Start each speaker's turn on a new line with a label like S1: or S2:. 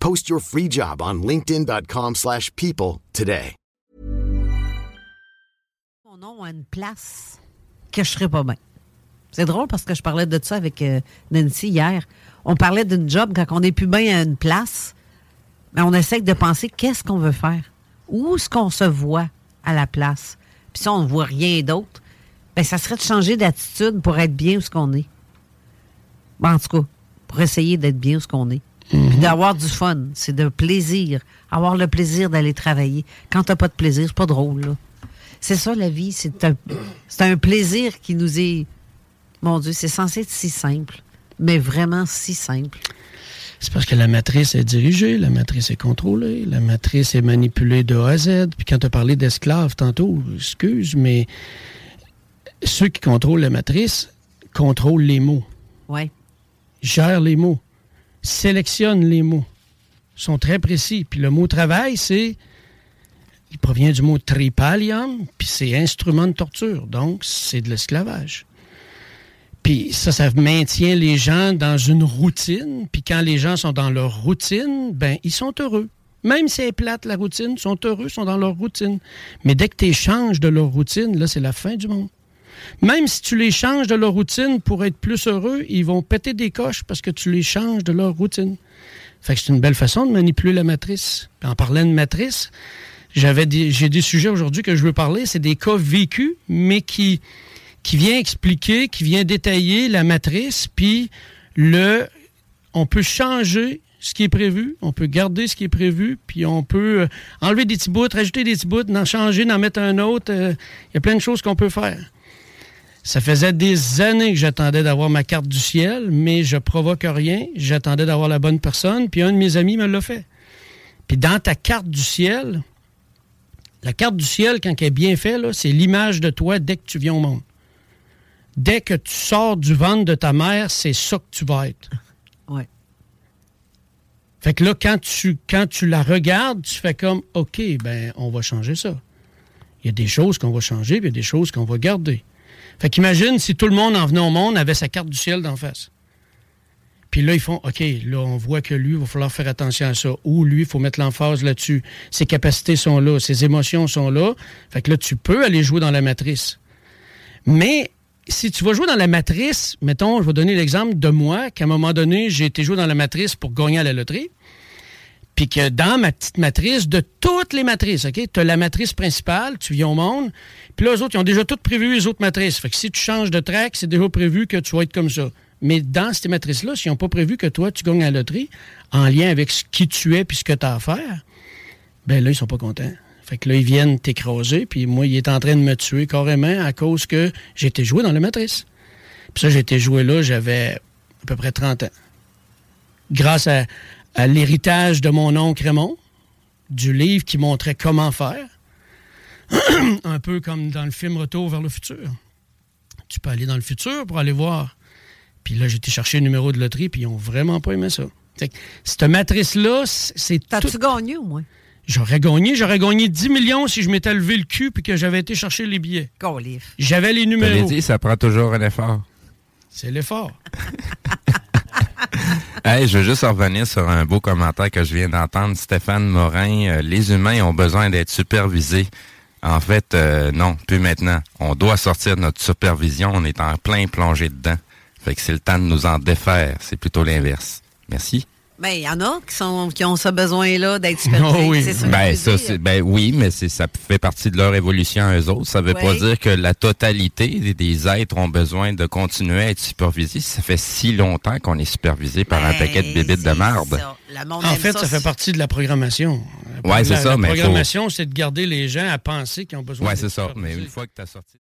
S1: Post your free job on linkedin.com/people slash people today.
S2: Mon nom a une place que je serais pas bien. C'est drôle parce que je parlais de ça avec euh, Nancy hier. On parlait d'une job quand on n'est plus bien à une place, mais on essaie de penser qu'est-ce qu'on veut faire. Où est-ce qu'on se voit à la place? Puis si on ne voit rien d'autre, ben ça serait de changer d'attitude pour être bien où ce qu'on est. Ben, en tout cas, pour essayer d'être bien où ce qu'on est. Puis d'avoir du fun. C'est de plaisir. Avoir le plaisir d'aller travailler. Quand t'as pas de plaisir, c'est pas drôle. C'est ça, la vie. C'est un, c'est un plaisir qui nous est... Mon Dieu, c'est censé être si simple. Mais vraiment si simple.
S3: C'est parce que la matrice est dirigée, la matrice est contrôlée, la matrice est manipulée de A à Z. Puis quand tu as parlé d'esclaves tantôt, excuse, mais ceux qui contrôlent la matrice contrôlent les mots,
S2: Ouais.
S3: gèrent les mots, sélectionnent les mots, sont très précis. Puis le mot travail, c'est. Il provient du mot tripalium, puis c'est instrument de torture. Donc, c'est de l'esclavage. Puis ça, ça maintient les gens dans une routine. Puis quand les gens sont dans leur routine, ben ils sont heureux. Même si c'est plate la routine, ils sont heureux, ils sont dans leur routine. Mais dès que tu les changes de leur routine, là, c'est la fin du monde. Même si tu les changes de leur routine pour être plus heureux, ils vont péter des coches parce que tu les changes de leur routine. Fait que c'est une belle façon de manipuler la matrice. En parlant de matrice, j'avais j'ai des sujets aujourd'hui que je veux parler. C'est des cas vécus, mais qui, qui vient expliquer, qui vient détailler la matrice, puis on peut changer ce qui est prévu, on peut garder ce qui est prévu, puis on peut euh, enlever des petits bouts, rajouter des petits bouts, en changer, en mettre un autre. euh, Il y a plein de choses qu'on peut faire. Ça faisait des années que j'attendais d'avoir ma carte du ciel, mais je provoque rien. J'attendais d'avoir la bonne personne, puis un de mes amis me l'a fait. Puis dans ta carte du ciel, la carte du ciel, quand elle est bien faite, c'est l'image de toi dès que tu viens au monde. Dès que tu sors du ventre de ta mère, c'est ça que tu vas être.
S2: Ouais.
S3: Fait que là, quand tu, quand tu la regardes, tu fais comme, OK, ben, on va changer ça. Il y a des choses qu'on va changer, puis il y a des choses qu'on va garder. Fait qu'imagine si tout le monde en venant au monde avait sa carte du ciel d'en face. Puis là, ils font, OK, là, on voit que lui, il va falloir faire attention à ça. Ou lui, il faut mettre l'emphase là-dessus. Ses capacités sont là, ses émotions sont là. Fait que là, tu peux aller jouer dans la matrice. Mais si tu vas jouer dans la matrice, mettons, je vais donner l'exemple de moi, qu'à un moment donné, j'ai été joué dans la matrice pour gagner à la loterie. Puis que dans ma petite matrice, de toutes les matrices, OK? Tu as la matrice principale, tu viens au monde. Puis là, eux autres, ils ont déjà toutes prévu les autres matrices. Fait que si tu changes de track, c'est déjà prévu que tu vas être comme ça. Mais dans ces matrices-là, s'ils n'ont pas prévu que toi, tu gagnes à la loterie, en lien avec ce qui tu es puis ce que tu as à faire, ben là, ils sont pas contents. Fait que là, ils viennent t'écraser, puis moi, il est en train de me tuer carrément à cause que été joué dans la matrice. Puis ça, été joué là, j'avais à peu près 30 ans. Grâce à, à l'héritage de mon oncle Raymond, du livre qui montrait comment faire, un peu comme dans le film Retour vers le futur. Tu peux aller dans le futur pour aller voir. Puis là, j'ai été chercher le numéro de loterie, puis ils ont vraiment pas aimé ça. Fait que cette matrice-là, c'est c'est
S2: T'as-tu
S3: tout-
S2: gagné au moins?
S3: J'aurais gagné, j'aurais gagné 10 millions si je m'étais levé le cul puis que j'avais été chercher les billets. J'avais les
S4: Je
S3: numéros.
S4: dit, ça prend toujours un effort.
S3: C'est l'effort.
S4: Hey, je veux juste revenir sur un beau commentaire que je viens d'entendre. Stéphane Morin, euh, les humains ont besoin d'être supervisés. En fait, euh, non, plus maintenant. On doit sortir de notre supervision. On est en plein plongé dedans. Fait que c'est le temps de nous en défaire. C'est plutôt l'inverse. Merci.
S2: Ben, il y en a qui, sont, qui ont ce besoin-là d'être supervisés.
S3: Oh oui.
S2: ça.
S4: Ben, ça,
S2: dire.
S4: ben oui, mais c'est, ça fait partie de leur évolution à eux autres. Ça veut pas
S2: Oui.
S4: dire que la totalité des, des êtres ont besoin de continuer à être supervisés. Ça fait si longtemps qu'on est supervisé par un
S2: Ben,
S4: paquet de bébites de marde.
S3: En fait, ça, fait partie de la programmation.
S4: Ouais, c'est
S3: La-
S4: ça,
S3: La
S4: mais faut-
S3: programmation, c'est de garder les gens à penser qu'ils ont besoin
S4: Ouais,
S3: d'être
S4: c'est ça. Mais une fois que tu as sorti